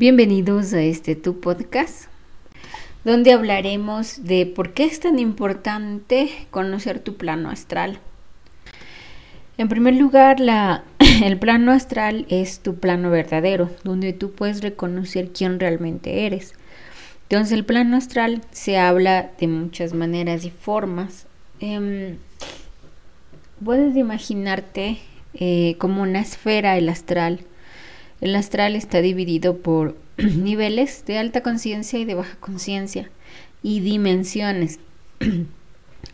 Bienvenidos a este tu podcast, donde hablaremos de por qué es tan importante conocer tu plano astral. En primer lugar, el plano astral es tu plano verdadero, donde tú puedes reconocer quién realmente eres. Entonces, el plano astral se habla de muchas maneras y formas. Em, puedes imaginarte eh, como una esfera el astral el astral está dividido por niveles de alta conciencia y de baja conciencia y dimensiones.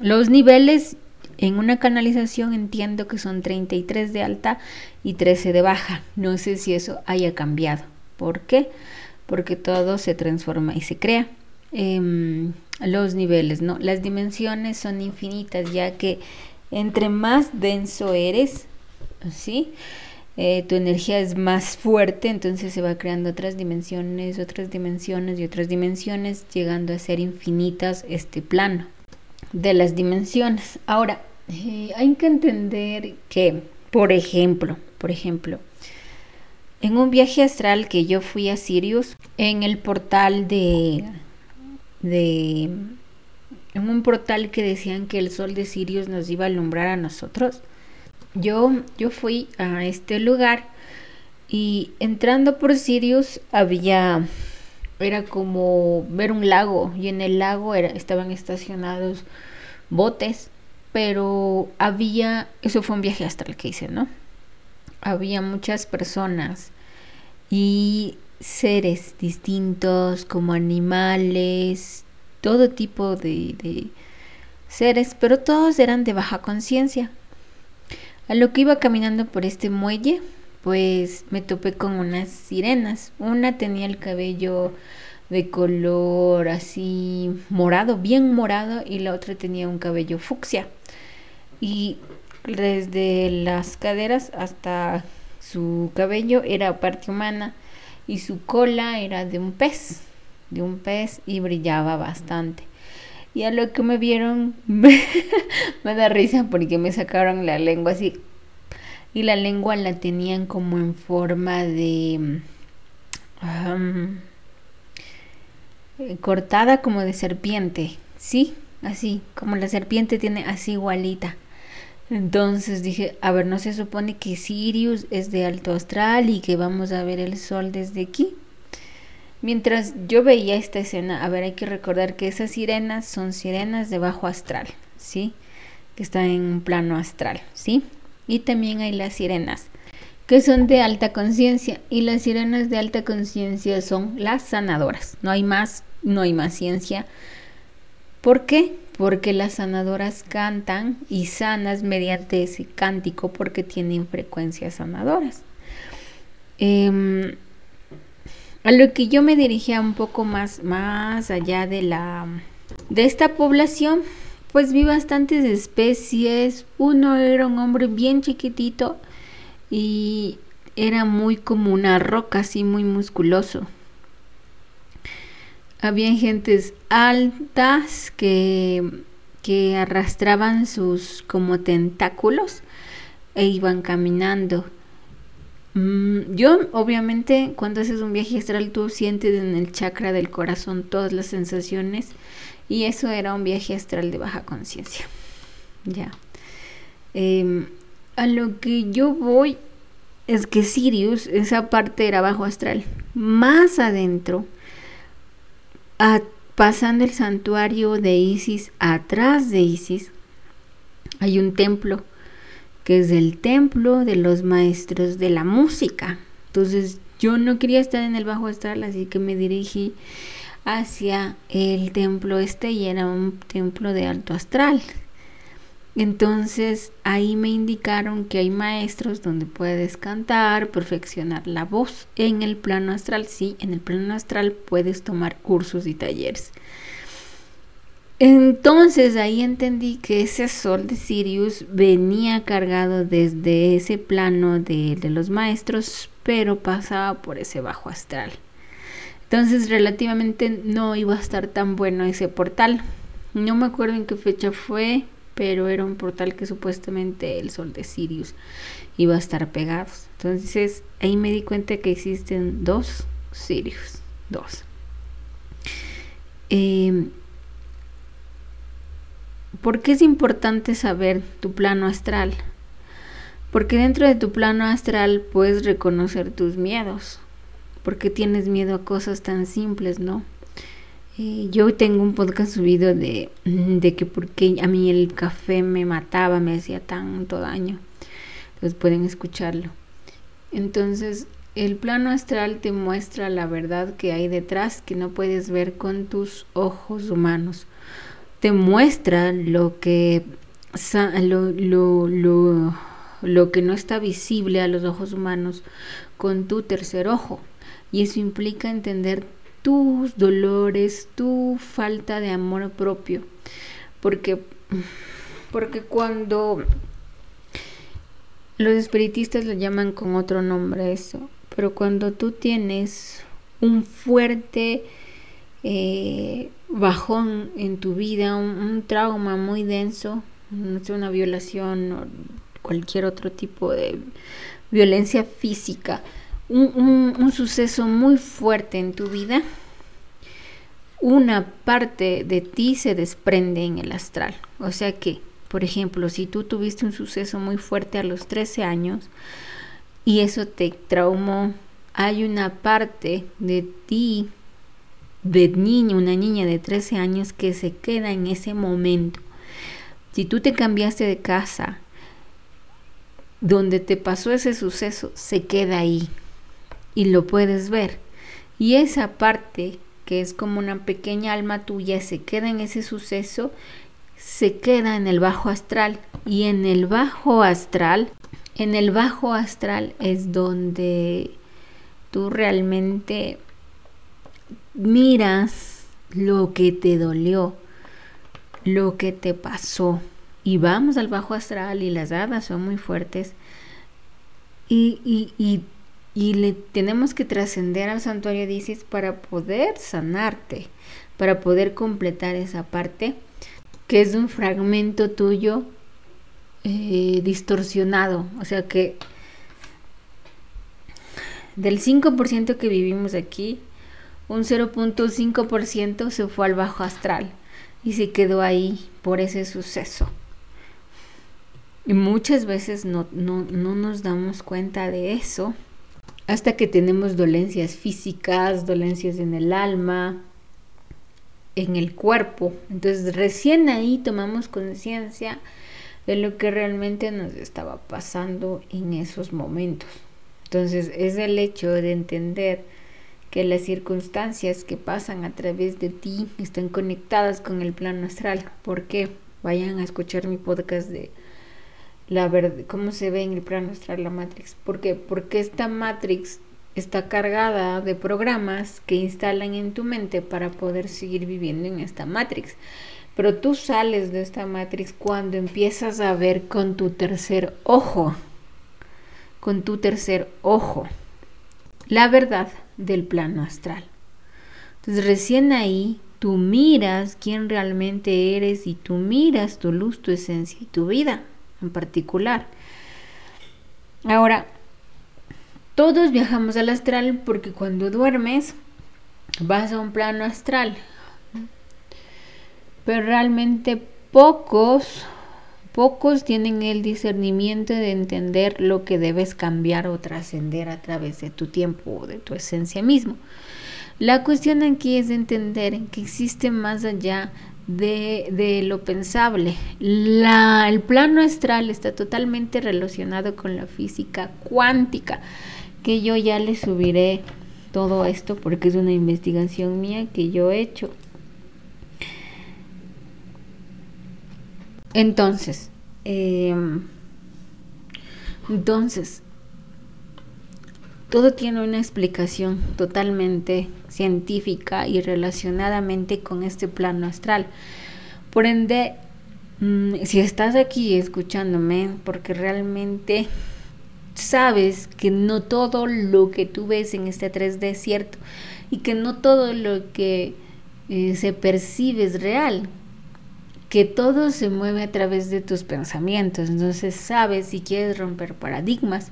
Los niveles en una canalización entiendo que son 33 de alta y 13 de baja. No sé si eso haya cambiado. ¿Por qué? Porque todo se transforma y se crea. Em, los niveles, ¿no? Las dimensiones son infinitas ya que entre más denso eres, ¿sí? Eh, tu energía es más fuerte, entonces se va creando otras dimensiones, otras dimensiones y otras dimensiones, llegando a ser infinitas este plano de las dimensiones. Ahora, eh, hay que entender que, por ejemplo, por ejemplo, en un viaje astral que yo fui a Sirius, en el portal de, de en un portal que decían que el sol de Sirius nos iba a alumbrar a nosotros, yo, yo fui a este lugar y entrando por Sirius había, era como ver un lago y en el lago era, estaban estacionados botes, pero había, eso fue un viaje hasta el que hice, ¿no? Había muchas personas y seres distintos como animales, todo tipo de, de seres, pero todos eran de baja conciencia. A lo que iba caminando por este muelle, pues me topé con unas sirenas. Una tenía el cabello de color así morado, bien morado, y la otra tenía un cabello fucsia. Y desde las caderas hasta su cabello era parte humana y su cola era de un pez, de un pez y brillaba bastante. Y a lo que me vieron me da risa porque me sacaron la lengua así. Y la lengua la tenían como en forma de... cortada como de serpiente. ¿Sí? Así, como la serpiente tiene así igualita. Entonces dije, a ver, ¿no se supone que Sirius es de alto astral y que vamos a ver el sol desde aquí? Mientras yo veía esta escena, a ver, hay que recordar que esas sirenas son sirenas de bajo astral, ¿sí? Que están en un plano astral, ¿sí? Y también hay las sirenas que son de alta conciencia y las sirenas de alta conciencia son las sanadoras. No hay más, no hay más ciencia. ¿Por qué? Porque las sanadoras cantan y sanas mediante ese cántico porque tienen frecuencias sanadoras. Eh, a lo que yo me dirigía un poco más, más allá de la de esta población, pues vi bastantes especies. Uno era un hombre bien chiquitito y era muy como una roca, así muy musculoso. Había gentes altas que, que arrastraban sus como tentáculos e iban caminando. Mm, yo, obviamente, cuando haces un viaje astral, tú sientes en el chakra del corazón todas las sensaciones. Y eso era un viaje astral de baja conciencia. Ya. Em, a lo que yo voy es que Sirius, esa parte era bajo astral. Más adentro, pasando el santuario de Isis, atrás de Isis, hay un templo que es el templo de los maestros de la música. Entonces yo no quería estar en el bajo astral, así que me dirigí hacia el templo este y era un templo de alto astral. Entonces ahí me indicaron que hay maestros donde puedes cantar, perfeccionar la voz en el plano astral. Sí, en el plano astral puedes tomar cursos y talleres. Entonces ahí entendí que ese sol de Sirius venía cargado desde ese plano de, los maestros, pero pasaba por ese bajo astral. Entonces relativamente no iba a estar tan bueno ese portal. No me acuerdo en qué fecha fue, pero era un portal que supuestamente el sol de Sirius iba a estar pegado. Entonces ahí me di cuenta que existen dos Sirius 2. Eh, ¿Por qué es importante saber tu plano astral? Porque dentro de tu plano astral puedes reconocer tus miedos. ¿Por qué tienes miedo a cosas tan simples, no? Eh, yo tengo un podcast subido de, de que porque a mí el café me mataba, me hacía tanto daño. Entonces pueden escucharlo. Entonces, el plano astral te muestra la verdad que hay detrás que no puedes ver con tus ojos humanos. Te muestra lo que lo, lo, lo, lo que no está visible a los ojos humanos con tu tercer ojo. Y eso implica entender tus dolores, tu falta de amor propio. Porque, porque cuando los espiritistas lo llaman con otro nombre eso, pero cuando tú tienes un fuerte eh, bajón en tu vida, un, trauma muy denso, una violación o cualquier otro tipo de violencia física, un, suceso muy fuerte en tu vida, una parte de ti se desprende en el astral. O sea que, por ejemplo, si tú tuviste un suceso muy fuerte a los 13 años y eso te traumó, hay una parte de ti, de niño, una niña de 13 años que se queda en ese momento. Si tú te cambiaste de casa, donde te pasó ese suceso, se queda ahí y lo puedes ver. Y esa parte que es como una pequeña alma tuya se queda en ese suceso, se queda en el bajo astral. Y en el bajo astral, en el bajo astral es donde tú realmente miras lo que te dolió, lo que te pasó. Y vamos al bajo astral y las hadas son muy fuertes. Y, y, y y le tenemos que trascender al santuario de Isis para poder sanarte, para poder completar esa parte que es un fragmento tuyo eh, distorsionado. O sea que del 5% que vivimos aquí, un 0.5% se fue al bajo astral y se quedó ahí por ese suceso. Y muchas veces no, no, no nos damos cuenta de eso hasta que tenemos dolencias físicas, dolencias en el alma, en el cuerpo. Entonces recién ahí tomamos conciencia de lo que realmente nos estaba pasando en esos momentos. Entonces es el hecho de entender que las circunstancias que pasan a través de ti están conectadas con el plano astral. ¿Por qué? Vayan a escuchar mi podcast de la verdad, cómo se ve en el plano astral la Matrix. ¿Por qué? Porque esta Matrix está cargada de programas que instalan en tu mente para poder seguir viviendo en esta Matrix. Pero tú sales de esta Matrix cuando empiezas a ver con tu tercer ojo, con tu tercer ojo, la verdad del plano astral. Entonces recién ahí tú miras quién realmente eres y tú miras tu luz, tu esencia y tu vida en particular. Ahora, todos viajamos al astral porque cuando duermes vas a un plano astral. Pero realmente pocos, pocos tienen el discernimiento de entender lo que debes cambiar o trascender a través de tu tiempo o de tu esencia mismo. La cuestión aquí es entender que existe más allá de, lo pensable. La, el plano astral está totalmente relacionado con la física cuántica, que yo ya le subiré todo esto porque es una investigación mía que yo he hecho. Entonces, em, entonces, todo tiene una explicación totalmente científica y relacionadamente con este plano astral. Por ende, mm, si estás aquí escuchándome, porque realmente sabes que no todo lo que tú ves en este 3D es cierto y que no todo lo que eh, se percibe es real, que todo se mueve a través de tus pensamientos, entonces sabes si quieres romper paradigmas,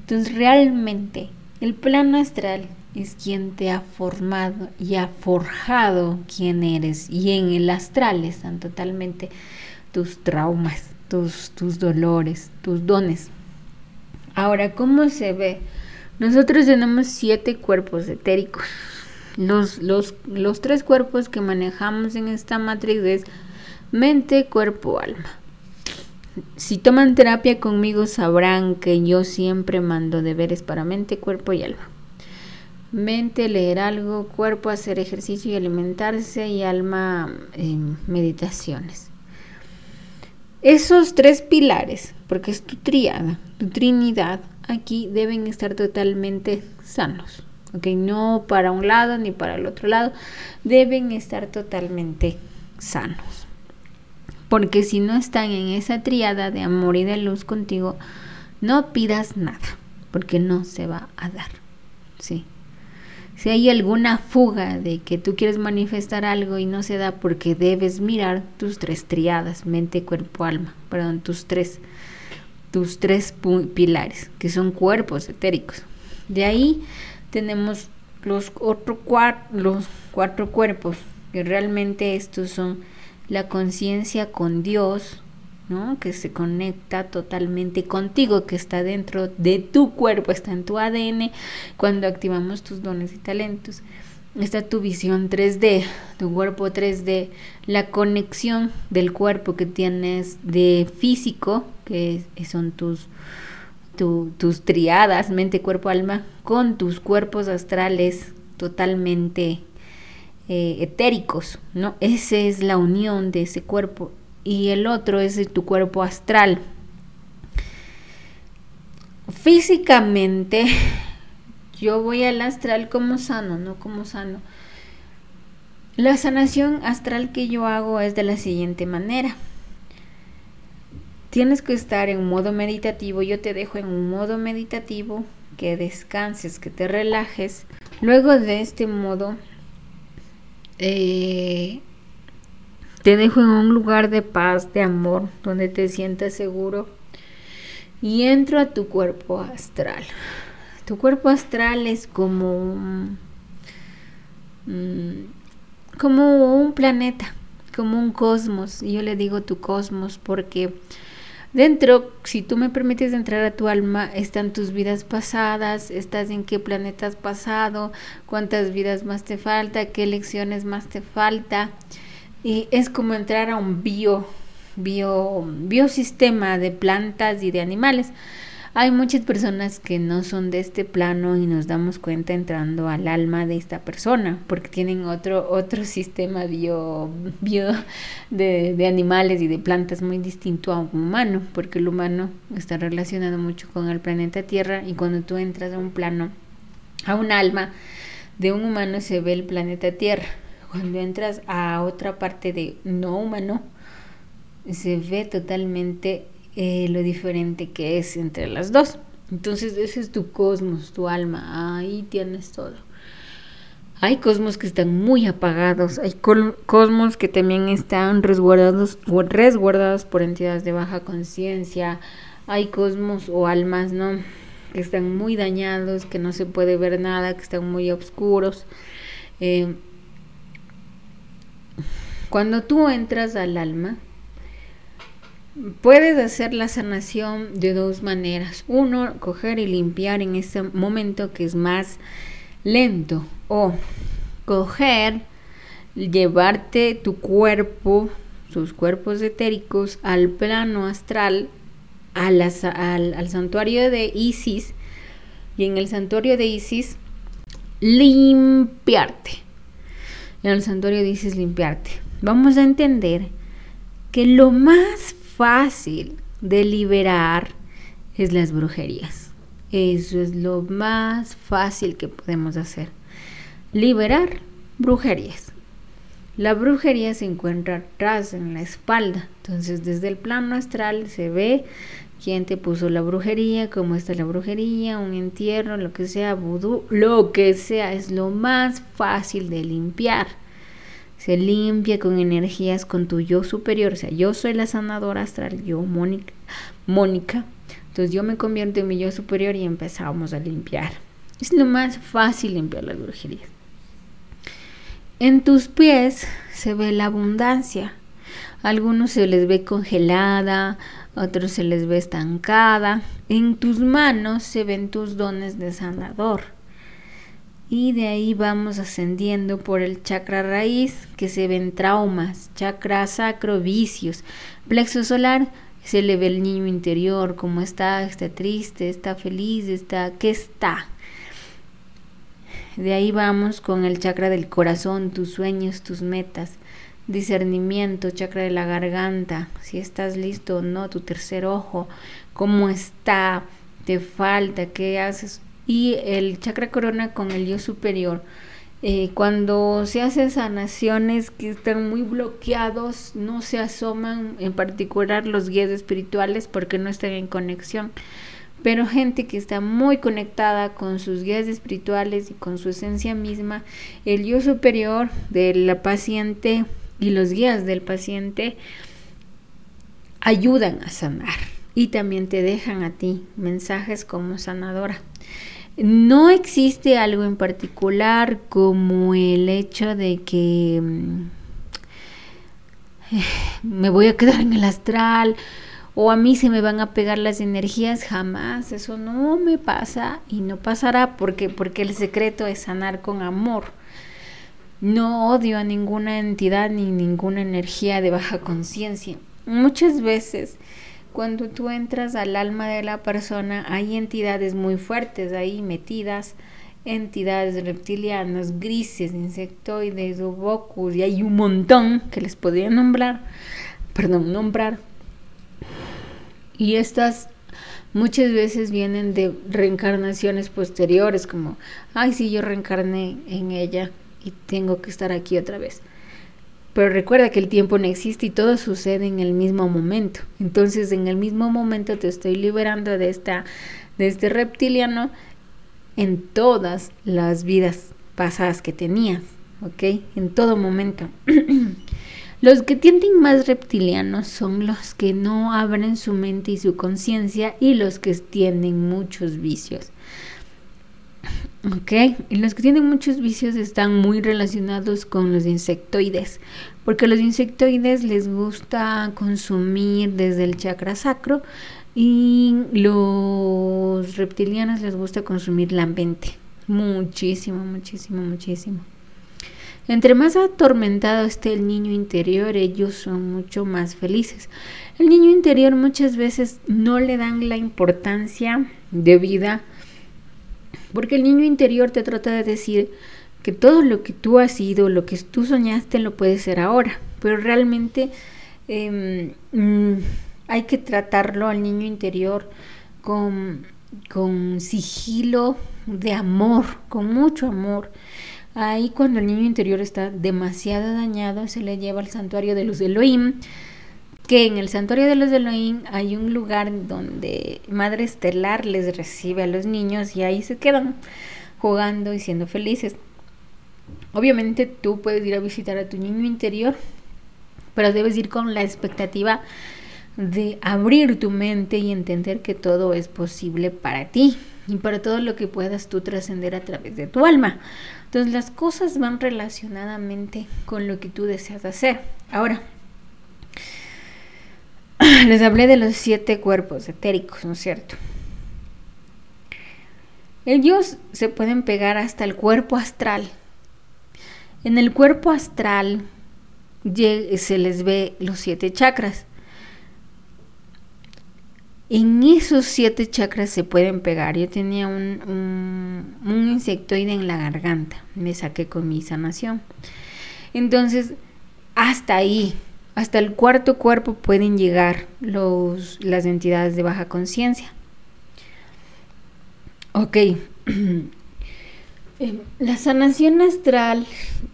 entonces realmente el plano astral es quien te ha formado y ha forjado quién eres. Y en el astral están totalmente tus traumas, tus, tus dolores, tus dones. Ahora, ¿cómo se ve? Nosotros tenemos siete cuerpos etéricos. Los, los, los tres cuerpos que manejamos en esta matriz es mente, cuerpo, alma. Si toman terapia conmigo sabrán que yo siempre mando deberes para mente, cuerpo y alma. Mente, leer algo, cuerpo, hacer ejercicio y alimentarse y alma, em, meditaciones. Esos tres pilares, porque es tu triada, tu trinidad, aquí deben estar totalmente sanos. ¿ok? No para un lado ni para el otro lado, deben estar totalmente sanos. Porque si no están en esa triada de amor y de luz contigo, no pidas nada, porque no se va a dar. ¿sí? Si hay alguna fuga de que tú quieres manifestar algo y no se da porque debes mirar tus tres triadas, mente, cuerpo, alma, perdón, tus tres tus tres pilares, que son cuerpos etéricos. De ahí tenemos los, otro los cuatro cuerpos, que realmente estos son la conciencia con Dios, ¿no? que se conecta totalmente contigo, que está dentro de tu cuerpo, está en tu ADN cuando activamos tus dones y talentos. Está tu visión 3D, tu cuerpo 3D, la conexión del cuerpo que tienes de físico, que son tus, tus triadas, mente, cuerpo, alma, con tus cuerpos astrales totalmente eh, etéricos, ¿no? Esa es la unión de ese cuerpo. Y el otro es tu cuerpo astral. Físicamente yo voy al astral como sano, no como sano. La sanación astral que yo hago es de la siguiente manera. Tienes que estar en modo meditativo, yo te dejo en un modo meditativo, que descanses, que te relajes. Luego de este modo, eh, te dejo en un lugar de paz, de amor, donde te sientas seguro y entro a tu cuerpo astral. Tu cuerpo astral es como un, mm, como un planeta, como un cosmos. Yo le digo tu cosmos porque dentro, si tú me permites entrar a tu alma, están tus vidas pasadas, estás en qué planeta has pasado, cuántas vidas más te falta, qué lecciones más te falta. Y es como entrar a un bio, bio, biosistema de plantas y de animales. Hay muchas personas que no son de este plano y nos damos cuenta entrando al alma de esta persona, porque tienen otro, otro sistema bio, de, de animales y de plantas muy distinto a un humano, porque el humano está relacionado mucho con el planeta Tierra y cuando tú entras a un plano, a un alma de un humano se ve el planeta Tierra. Cuando entras a otra parte de no humano, se ve totalmente eh, lo diferente que es entre las dos. Entonces ese es tu cosmos, tu alma, ahí tienes todo. Hay cosmos que están muy apagados, hay cosmos que también están resguardados, resguardados por entidades de baja conciencia, hay cosmos o almas, ¿no? Que están muy dañados, que no se puede ver nada, que están muy oscuros. Eh, cuando tú entras al alma, Puedes hacer la sanación de dos maneras. Uno, coger y limpiar en ese momento que es más lento. O coger, llevarte tu cuerpo, sus cuerpos etéricos, al plano astral, al, al santuario de Isis. Y en el santuario de Isis, limpiarte. En el santuario de Isis, limpiarte. Vamos a entender que lo más fácil de liberar es las brujerías. Eso es lo más fácil que podemos hacer. Liberar brujerías. La brujería se encuentra atrás en la espalda. Entonces desde el plano astral se ve quién te puso la brujería, cómo está la brujería, un entierro, lo que sea, vudú, lo que sea. Es lo más fácil de limpiar se limpia con energías con tu yo superior. O sea, yo soy la sanadora astral, yo, Mónica. Entonces yo me convierto en mi yo superior y empezamos a limpiar. Es lo más fácil limpiar las brujerías. En tus pies se ve la abundancia. algunos se les ve congelada, otros se les ve estancada. En tus manos se ven tus dones de sanador. Y de ahí vamos ascendiendo por el chakra raíz, que se ven traumas, chakra sacro, vicios, plexo solar, se le ve el niño interior, cómo está, está triste, está feliz, está, ¿qué está? De ahí vamos con el chakra del corazón, tus sueños, tus metas, discernimiento, chakra de la garganta, si estás listo o no, tu tercer ojo, cómo está, te falta, qué haces. Y el chakra corona con el yo superior, eh, cuando se hacen sanaciones que están muy bloqueados, no se asoman, en particular los guías espirituales, porque no están en conexión. Pero gente que está muy conectada con sus guías espirituales y con su esencia misma, el yo superior de la paciente y los guías del paciente ayudan a sanar y también te dejan a ti mensajes como sanadora. No existe algo en particular como el hecho de que mm, me voy a quedar en el astral o a mí se me van a pegar las energías, jamás, eso no me pasa y no pasará porque porque el secreto es sanar con amor. No odio a ninguna entidad ni ninguna energía de baja conciencia. Muchas veces cuando tú entras al alma de la persona, hay entidades muy fuertes ahí metidas, entidades reptilianas, grises, insectoides, obocus, y hay un montón que les podría nombrar, perdón, nombrar. Y estas muchas veces vienen de reencarnaciones posteriores, como, ay, sí, yo reencarné en ella y tengo que estar aquí otra vez. Pero recuerda que el tiempo no existe y todo sucede en el mismo momento. Entonces, en el mismo momento te estoy liberando de esta de este reptiliano en todas las vidas pasadas que tenías, ¿ok? En todo momento. los que tienden más reptilianos son los que no abren su mente y su conciencia y los que tienen muchos vicios. Ok, y los que tienen muchos vicios están muy relacionados con los insectoides, porque los insectoides les gusta consumir desde el chakra sacro y los reptilianos les gusta consumir la mente. Muchísimo, muchísimo, muchísimo. Entre más atormentado esté el niño interior, ellos son mucho más felices. El niño interior muchas veces no le dan la importancia de vida porque el niño interior te trata de decir que todo lo que tú has sido, lo que tú soñaste, lo puedes ser ahora. Pero realmente em, mm, hay que tratarlo al niño interior con, con sigilo de amor, con mucho amor. Ahí cuando el niño interior está demasiado dañado, se le lleva al santuario de los Elohim, que en el santuario de los Elohim hay un lugar donde Madre Estelar les recibe a los niños y ahí se quedan jugando y siendo felices. Obviamente tú puedes ir a visitar a tu niño interior, pero debes ir con la expectativa de abrir tu mente y entender que todo es posible para ti y para todo lo que puedas tú trascender a través de tu alma. Entonces las cosas van relacionadamente con lo que tú deseas hacer. Ahora, les hablé de los siete cuerpos etéricos, ¿no es cierto? Ellos se pueden pegar hasta el cuerpo astral. En el cuerpo astral se les ve los siete chakras. En esos siete chakras se pueden pegar. Yo tenía un, un, un insectoide en la garganta. Me saqué con mi sanación. Entonces, hasta ahí hasta el cuarto cuerpo pueden llegar los, las entidades de baja conciencia. Ok. Eh, la sanación astral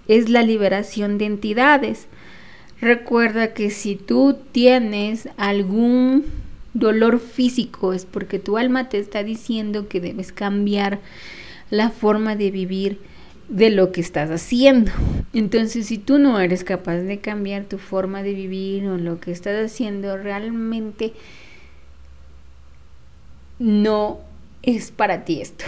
es la liberación de entidades. Recuerda que si tú tienes algún dolor físico es porque tu alma te está diciendo que debes cambiar la forma de vivir de lo que estás haciendo. Entonces, si tú no eres capaz de cambiar tu forma de vivir o lo que estás haciendo, realmente no es para ti esto.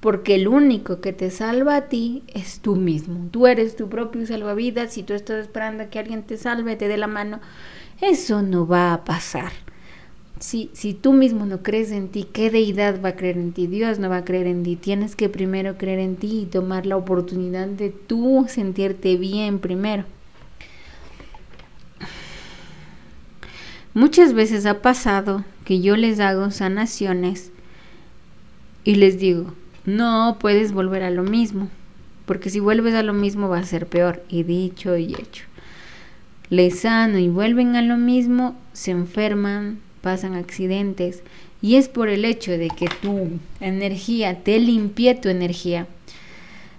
porque el único que te salva a ti es tú mismo. Tú eres tu propio salvavidas. Si tú estás esperando a que alguien te salve, te dé la mano, eso no va a pasar. Si, si tú mismo no crees en ti, ¿qué deidad va a creer en ti? Dios no va a creer en ti. Tienes que primero creer en ti y tomar la oportunidad de tú sentirte bien primero. Muchas veces ha pasado que yo les hago sanaciones y les digo, no puedes volver a lo mismo, porque si vuelves a lo mismo va a ser peor. Y dicho y hecho. Les sano y vuelven a lo mismo, se enferman, pasan accidentes. Y es por el hecho de que tu energía, te limpié tu energía.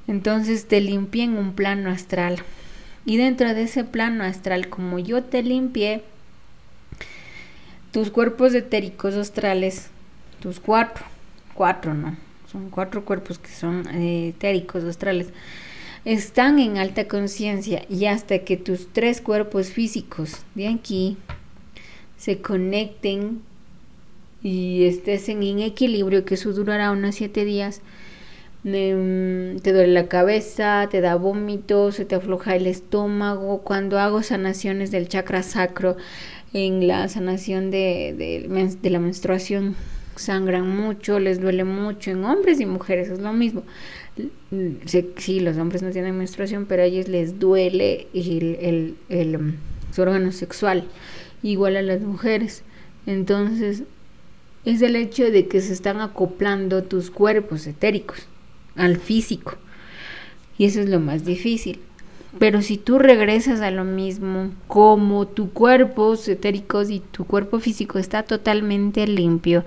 Entonces te limpié en un plano astral. Y dentro de ese plano astral, como yo te limpié, tus cuerpos etéricos astrales, tus cuatro, cuatro no, son cuatro cuerpos que son eh, etéricos astrales, están en alta conciencia y hasta que tus tres cuerpos físicos de aquí se conecten y estés en equilibrio, que eso durará unos siete días, em, te duele la cabeza, te da vómito, se te afloja el estómago. Cuando hago sanaciones del chakra sacro, en la sanación de, de la menstruación, sangran mucho, les duele mucho en hombres y mujeres, es lo mismo. Sí, los hombres no tienen menstruación, pero a ellos les duele el, el, um, su órgano sexual, igual a las mujeres. Entonces, es el hecho de que se están acoplando tus cuerpos etéricos al físico. Y eso es lo más difícil. Pero si tú regresas a lo mismo, como tu cuerpo etérico y tu cuerpo físico está totalmente limpio,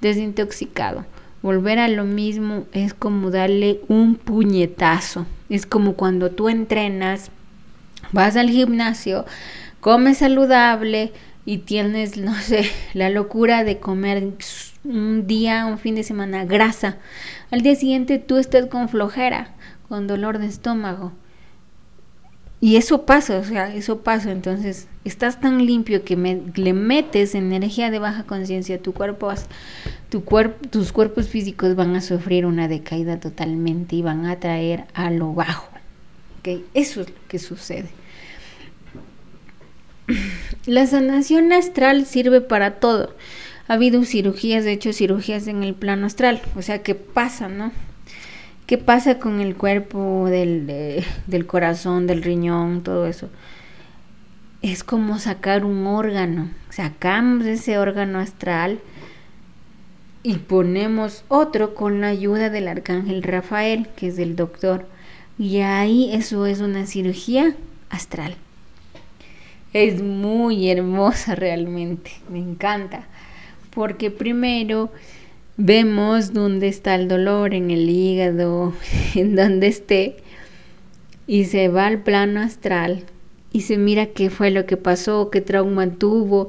desintoxicado, volver a lo mismo es como darle un puñetazo. Es como cuando tú entrenas, vas al gimnasio, comes saludable y tienes, no sé, la locura de comer un día, un fin de semana grasa. Al día siguiente tú estás con flojera, con dolor de estómago y eso pasa, o sea, eso pasa. Entonces, estás tan limpio que le metes energía de baja conciencia tu cuerpo, tu tus cuerpos físicos van a sufrir una decaída totalmente y van a traer a lo bajo. ¿okay? Eso es lo que sucede. La sanación astral sirve para todo. Ha habido cirugías, de hecho, cirugías en el plano astral. O sea, ¿qué pasa, no? ¿Qué pasa con el cuerpo, del, del corazón, del riñón, todo eso? Es como sacar un órgano. Sacamos ese órgano astral y ponemos otro con la ayuda del arcángel Rafael, que es el doctor. Y ahí eso es una cirugía astral. Es muy hermosa realmente, me encanta. Porque primero vemos dónde está el dolor en el hígado, en donde esté, y se va al plano astral y se mira qué fue lo que pasó, qué trauma tuvo,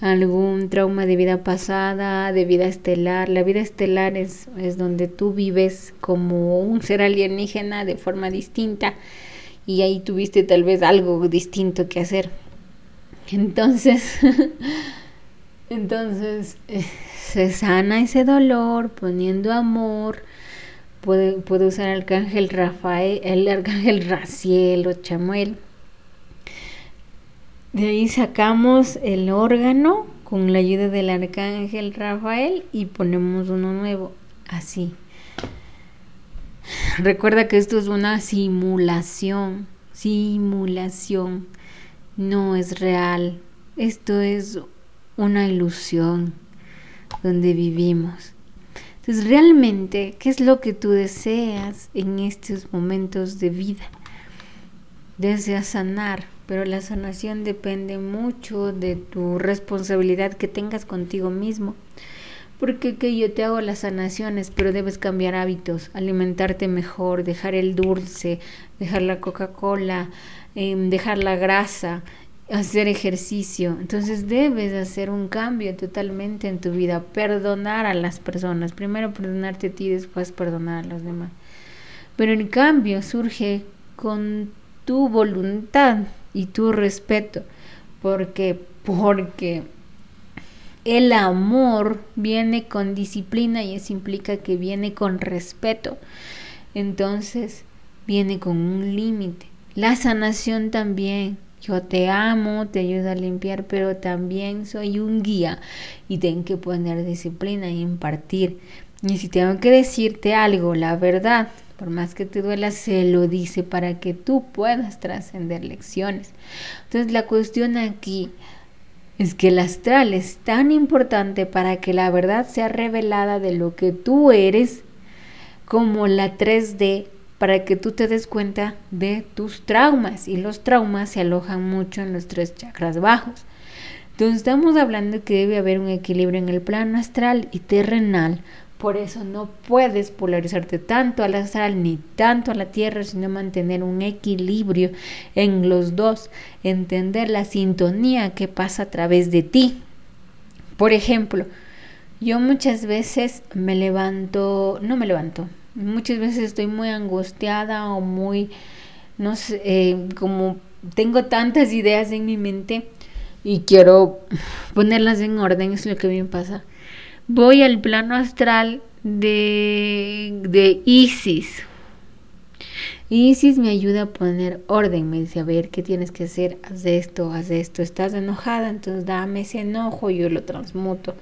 algún trauma de vida pasada, de vida estelar. La vida estelar es, es donde tú vives como un ser alienígena de forma distinta y ahí tuviste tal vez algo distinto que hacer. Entonces, entonces... Eh, se sana ese dolor poniendo amor. Puede, puede usar el arcángel Rafael, el arcángel Raciel o Chamuel. De ahí sacamos el órgano con la ayuda del arcángel Rafael y ponemos uno nuevo, así. Recuerda que esto es una simulación, simulación, no es real, esto es una ilusión donde vivimos. Entonces, realmente, ¿qué es lo que tú deseas en estos momentos de vida? Deseas sanar, pero la sanación depende mucho de tu responsabilidad que tengas contigo mismo. Porque que yo te hago las sanaciones, pero debes cambiar hábitos, alimentarte mejor, dejar el dulce, dejar la Coca-Cola, em, dejar la grasa, hacer ejercicio. Entonces debes hacer un cambio totalmente en tu vida, perdonar a las personas. Primero perdonarte a ti, después perdonar a los demás. Pero el cambio surge con tu voluntad y tu respeto. Porque, porque el amor viene con disciplina y eso implica que viene con respeto. Entonces, viene con un límite. La sanación también. Yo te amo, te ayudo a limpiar, pero también soy un guía y tengo que poner disciplina y impartir. Y si tengo que decirte algo, la verdad, por más que te duela, se lo dice para que tú puedas trascender lecciones. Entonces la cuestión aquí es que el astral es tan importante para que la verdad sea revelada de lo que tú eres como la 3D para que tú te des cuenta de tus traumas y los traumas se alojan mucho en los tres chakras bajos. Entonces estamos hablando que debe haber un equilibrio en el plano astral y terrenal. Por eso no puedes polarizarte tanto al astral ni tanto a la tierra, sino mantener un equilibrio en los dos, entender la sintonía que pasa a través de ti. Por ejemplo, yo muchas veces me levanto, no me levanto, Muchas veces estoy muy angustiada o muy, no sé, eh, como tengo tantas ideas en mi mente y quiero ponerlas en orden, es lo que me pasa. Voy al plano astral de, de Isis. Isis me ayuda a poner orden, me dice, a ver, ¿qué tienes que hacer? Haz esto, haz esto. Estás enojada, entonces dame ese enojo, yo lo transmuto.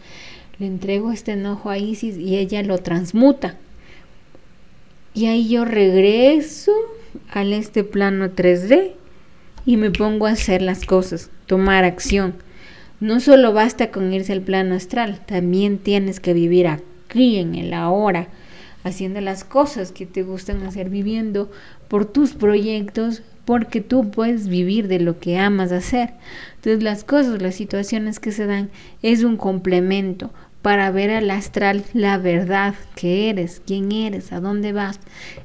Le entrego este enojo a Isis y ella lo transmuta. Y ahí yo regreso al este plano 3D y me pongo a hacer las cosas, tomar acción. No solo basta con irse al plano astral, también tienes que vivir aquí en el ahora, haciendo las cosas que te gustan hacer, viviendo por tus proyectos, porque tú puedes vivir de lo que amas hacer. Entonces las cosas, las situaciones que se dan es un complemento, para ver al astral la verdad que eres, quién eres, a dónde vas.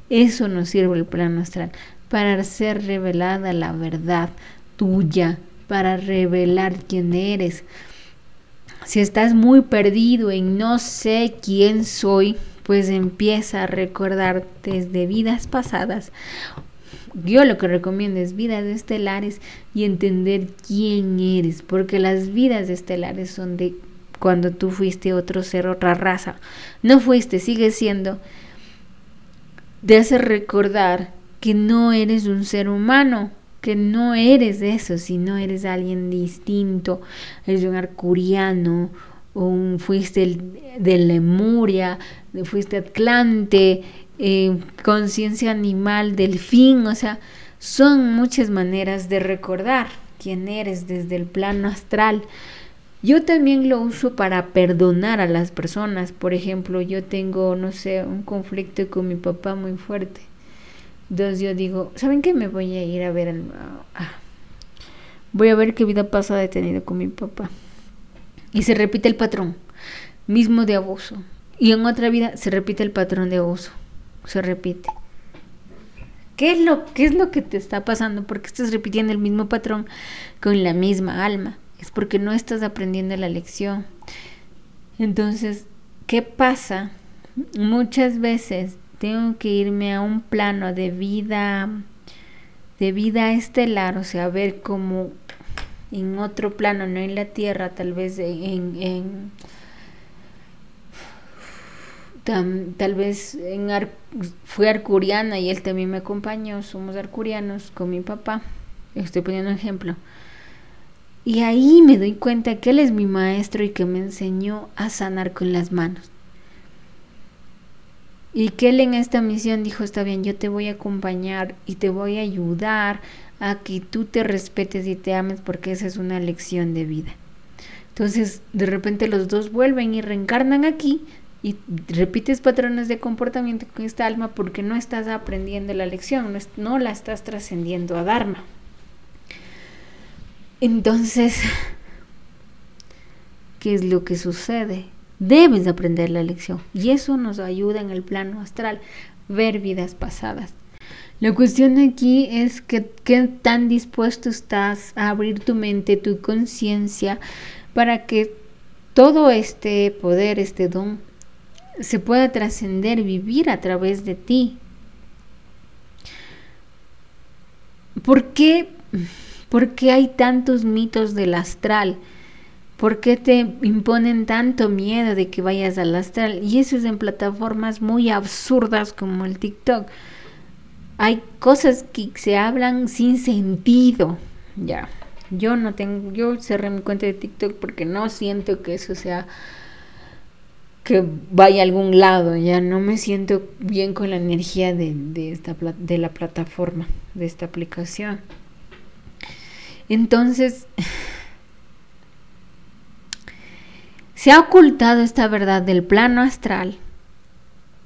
Eso nos sirve el plano astral, para ser revelada la verdad tuya, para revelar quién eres. Si estás muy perdido en no sé quién soy, pues empieza a recordar desde vidas pasadas. Yo lo que recomiendo es vidas estelares y entender quién eres, porque las vidas estelares son de cuando tú fuiste otro ser, otra raza. No fuiste, sigues siendo. Te hace recordar que no eres un ser humano, que no eres eso, sino eres alguien distinto, eres un arcuriano, un, fuiste de Lemuria, fuiste Atlante, eh, conciencia animal, delfín, o sea, son muchas maneras de recordar quién eres desde el plano astral. Yo también lo uso para perdonar a las personas. Por ejemplo, yo tengo, no sé, un conflicto con mi papá muy fuerte. Entonces yo digo, ¿saben qué? Me voy a ir a ver voy a ver qué vida pasada he tenido con mi papá. Y se repite el patrón, mismo de abuso. Y en otra vida se repite el patrón de abuso. Se repite. ¿Qué es lo, qué es lo que te está pasando? Porque estás repitiendo el mismo patrón con la misma alma es porque no estás aprendiendo la lección. Entonces, ¿qué pasa? Muchas veces tengo que irme a un plano de vida de vida estelar, o sea, ver cómo en otro plano, no en la tierra, tal vez en, en tal vez en fui arcuriana y él también me acompañó, somos arcurianos con mi papá, estoy poniendo un ejemplo. Y ahí me doy cuenta que Él es mi maestro y que me enseñó a sanar con las manos. Y que Él en esta misión dijo, está bien, yo te voy a acompañar y te voy a ayudar a que tú te respetes y te ames porque esa es una lección de vida. Entonces, de repente los dos vuelven y reencarnan aquí y repites patrones de comportamiento con esta alma porque no estás aprendiendo la lección, no, no la estás trascendiendo a Dharma. Entonces, ¿qué es lo que sucede? Debes aprender la lección y eso nos ayuda en el plano astral, ver vidas pasadas. La cuestión aquí es que qué tan dispuesto estás a abrir tu mente, tu conciencia, para que todo este poder, este don, se pueda trascender, vivir a través de ti. ¿Por qué? ¿Por qué hay tantos mitos del astral? ¿Por qué te imponen tanto miedo de que vayas al astral? Y eso es en plataformas muy absurdas como el TikTok. Hay cosas que se hablan sin sentido. Ya. Yo no tengo, yo cerré mi cuenta de TikTok porque no siento que eso sea que vaya a algún lado, ya no me siento bien con la energía de, de, esta, de la plataforma, de esta aplicación. Entonces, se ha ocultado esta verdad del plano astral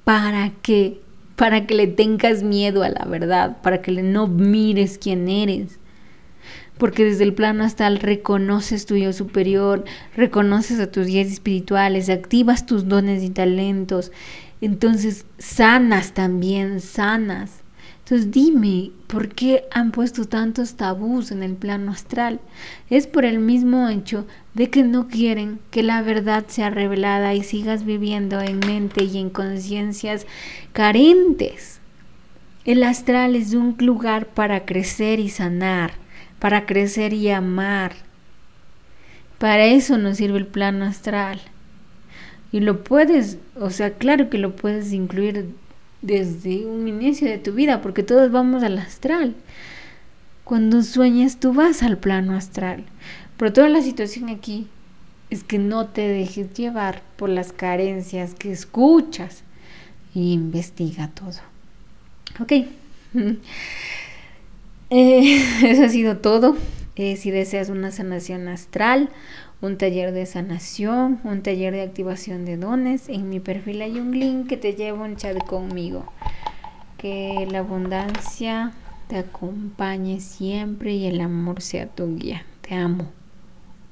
para que para que le tengas miedo a la verdad, para que no mires quién eres, porque desde el plano astral reconoces tu yo superior, reconoces a tus guías espirituales, activas tus dones y talentos, entonces sanas también, sanas. Entonces dime, ¿por qué han puesto tantos tabús en el plano astral? Es por el mismo hecho de que no quieren que la verdad sea revelada y sigas viviendo en mente y en conciencias carentes. El astral es un lugar para crecer y sanar para crecer y amar. Para eso nos sirve el plano astral. Y lo puedes, o sea, claro que lo puedes incluir desde un inicio de tu vida, porque todos vamos al astral. Cuando sueñas, tú vas al plano astral. Pero toda la situación aquí es que no te dejes llevar por las carencias que escuchas y investiga todo. Ok. Eh, eso ha sido todo. Eh, si deseas una sanación astral, un taller de sanación, un taller de activación de dones, en mi perfil hay un link que te lleva un chat conmigo. Que la abundancia te acompañe siempre y el amor sea tu guía. Te amo.